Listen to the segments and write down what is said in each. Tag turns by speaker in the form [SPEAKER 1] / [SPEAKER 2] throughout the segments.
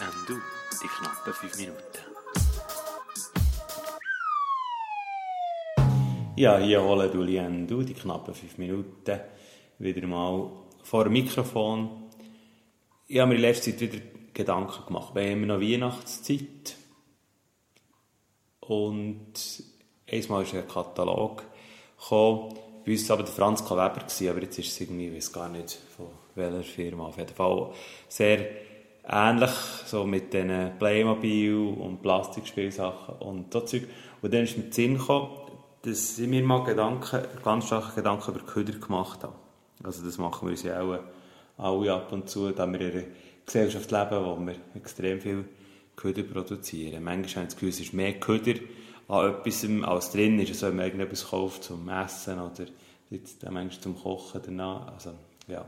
[SPEAKER 1] Endo, die knappen 5 Minuten. Ja, hier holen du Endo, die knappen 5 Minuten. Wieder mal vor dem Mikrofon. Ich habe mir in letzter Zeit wieder Gedanken gemacht. Wir haben noch Weihnachtszeit. Und einmal ist ein Katalog gekommen. Bei uns war aber der Franz K. Weber, aber jetzt ist es irgendwie, ich weiß gar nicht von welcher Firma. Auf jeden Fall sehr ähnlich, so mit diesen Playmobil und Plastikspielsachen und so Zeug. Und dann ist mir der Sinn gekommen, dass ich mir mal Gedanken, ganz starke Gedanken über Köder gemacht habe. Also das machen wir uns ja auch alle ab und zu, da wir in einer Gesellschaft leben, wo wir extrem viel Köder produzieren. Manchmal habe ich das Gefühl, es ist mehr Köder an etwas als drin ist, also wenn man irgendetwas kauft zum Essen oder jetzt manchmal zum Kochen danach. Also, ja.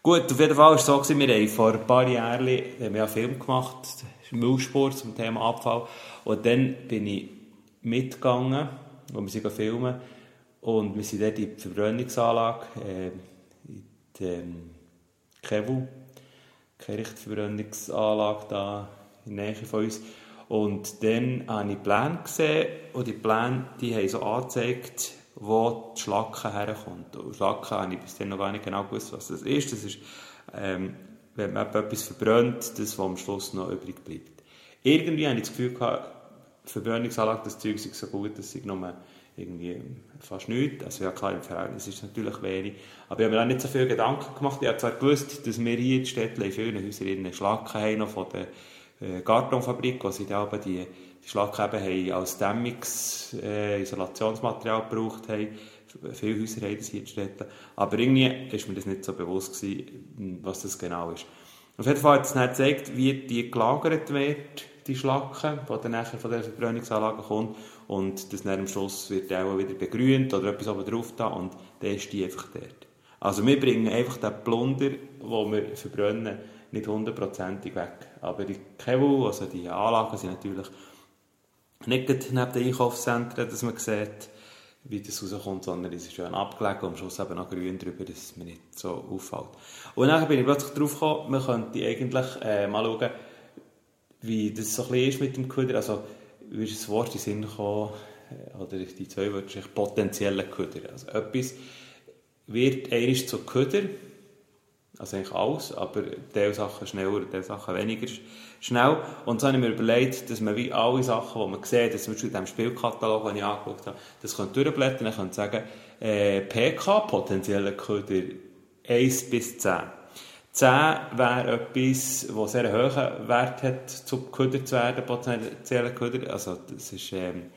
[SPEAKER 1] Gut, auf jeden Fall war es so, wir haben vor ein paar Jahren haben wir einen Film gemacht, Müllspur zum Thema Abfall. Und dann bin ich mitgegangen, wo wir sie filmen. Und wir sind dort in die Verbrennungsanlage, äh, in der Kevu, Kirchverbrennungsanlage da in der Nähe von uns. Und dann habe ich Pläne gesehen und die Pläne die haben so angezeigt, wo die Schlacke herkommt. Und Schlacke habe ich bis dann noch gar nicht genau gewusst, was das ist. Das ist, ähm, wenn man etwas verbrennt, das, was am Schluss noch übrig bleibt. Irgendwie habe ich das Gefühl gehabt, Verbrennungsanlage, das Zeug ist so gut, dass ich nur irgendwie fast nichts. Also ja klar, im Verhältnis ist es natürlich wenig. Aber ich habe mir auch nicht so viele Gedanken gemacht. Ich habe zwar gewusst, dass wir hier in Städten in vielen Häusern Schlacken haben, noch von der äh, Kartonfabrik, wo sie da die, die Schlacken haben als Dämmungs-, äh, gebraucht haben. Viele Häuser haben das hier in. Aber irgendwie ist mir das nicht so bewusst gewesen, was das genau ist. Auf jeden Fall hat es dann gezeigt, wie die gelagert wird, die Schlacken, die dann nachher von der Verbrennungsanlage kommt. Und das dann am Schluss wird auch wieder begrünt oder etwas oben drauf da und dann ist die einfach dort. Also wir bringen einfach den Plunder, den wir verbrennen, nicht hundertprozentig weg. Aber die Kevu, also die Anlagen sind natürlich nicht neben den Einkaufszentren, dass man sieht, wie das rauskommt, sondern es ist schön abgelegen und am Schluss eben noch grün drüber, dass es mir nicht so auffällt. Und dann bin ich plötzlich drauf gekommen, man könnte eigentlich äh, mal schauen, wie das so ein ist mit dem Köder. Also, wie ist das Wort in den Sinn gekommen, äh, oder die zwei Wörter, potenzielle Köder. Also etwas wird einmal zu Köder, also eigentlich alles, aber diese Sachen schneller, diese Sachen weniger schnell. Und so habe ich mir überlegt, dass man wie alle Sachen, die man sieht, zum Beispiel in diesem Spielkatalog, den ich angeschaut habe, das könnte durchblättern, dann könnte sagen, äh, PK, potenzielle Köder, 1 bis 10. 10 wäre etwas, das sehr hohen Wert hat, zu Köder zu werden, potenzielle Köder. Also das ist ähm,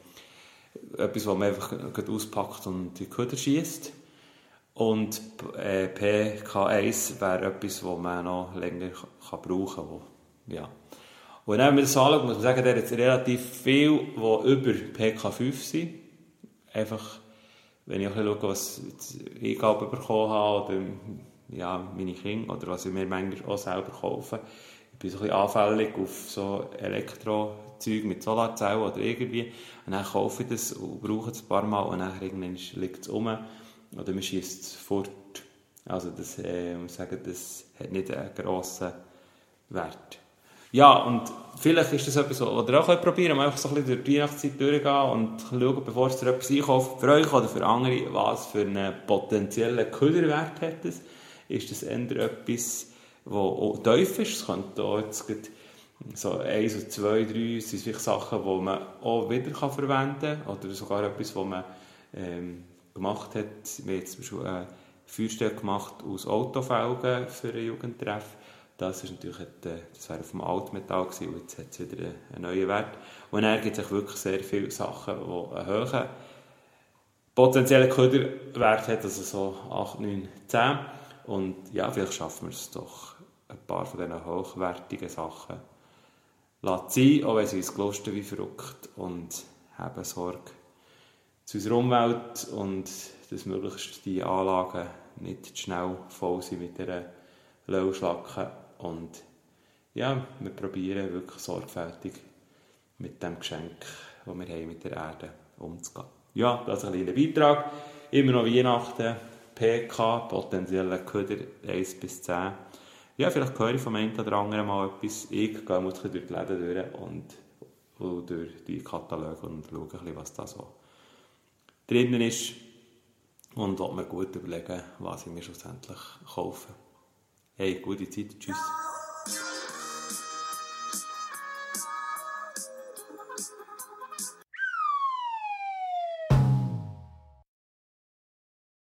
[SPEAKER 1] etwas, das man einfach auspackt und die Köder schießt. Und äh, PK1 wäre etwas, das man noch länger kann brauchen kann. Ja. Und wenn man das anschaut, muss man sagen, der hat relativ viel, die über PK5 sind. Einfach, wenn ich schaue, was ich bekommen habe, oder ja, meine Kinder, oder was ich mir manchmal auch selber kaufe. Ich bin so ein bisschen anfällig auf so Elektrozeug mit Solarzellen oder irgendwie. Und dann kaufe ich das und brauche es ein paar Mal und dann liegt es um oder man schießt es fort. Also das, äh, muss sagen, das hat nicht einen grossen Wert. Ja, und vielleicht ist das etwas, was ihr auch probieren könnt, einfach so ein bisschen durch die Weihnachtszeit durchgehen und schauen, bevor ihr etwas einkauft, für euch oder für andere, was für einen potenziellen Köderwert hat es. Ist das eher etwas, das tief ist? Es könnte auch jetzt so eins oder zwei, drei sind vielleicht Sachen, die man auch wieder verwenden kann oder sogar etwas, das man ähm, gemacht hat. Wir haben zum Beispiel eine Feuerstelle gemacht aus Autofelgen für einen Jugendtreff. Das, ist natürlich, das wäre auf dem Altmetall gewesen, und jetzt hat es wieder einen neuen Wert. Und dann gibt es wirklich sehr viele Sachen, die einen hohen potenziellen Köderwert haben, also so 8, 9, 10. Und ja, vielleicht schaffen wir es doch, ein paar von diesen hochwertigen Sachen zu sein, auch wenn sie uns gelusten wie verrückt und haben Sorge zu unserer Umwelt und dass möglichst die Anlagen nicht zu schnell voll sind mit dieser Löwschlacke. Und ja, wir probieren wirklich sorgfältig mit dem Geschenk, das wir haben mit der Erde umzugehen. Ja, das ist ein kleiner Beitrag. Immer noch Weihnachten, PK, potenzielle Köder 1 bis 10. ja, vielleicht höre ich vom einen oder anderen mal etwas. Ich gehe mal durch die Läden durch und, durch die Kataloge und schaue was da so drinnen ist. Und will mir gut überlegen, was ich mir schlussendlich kaufe. Hey, gute Zeit. Tschüss.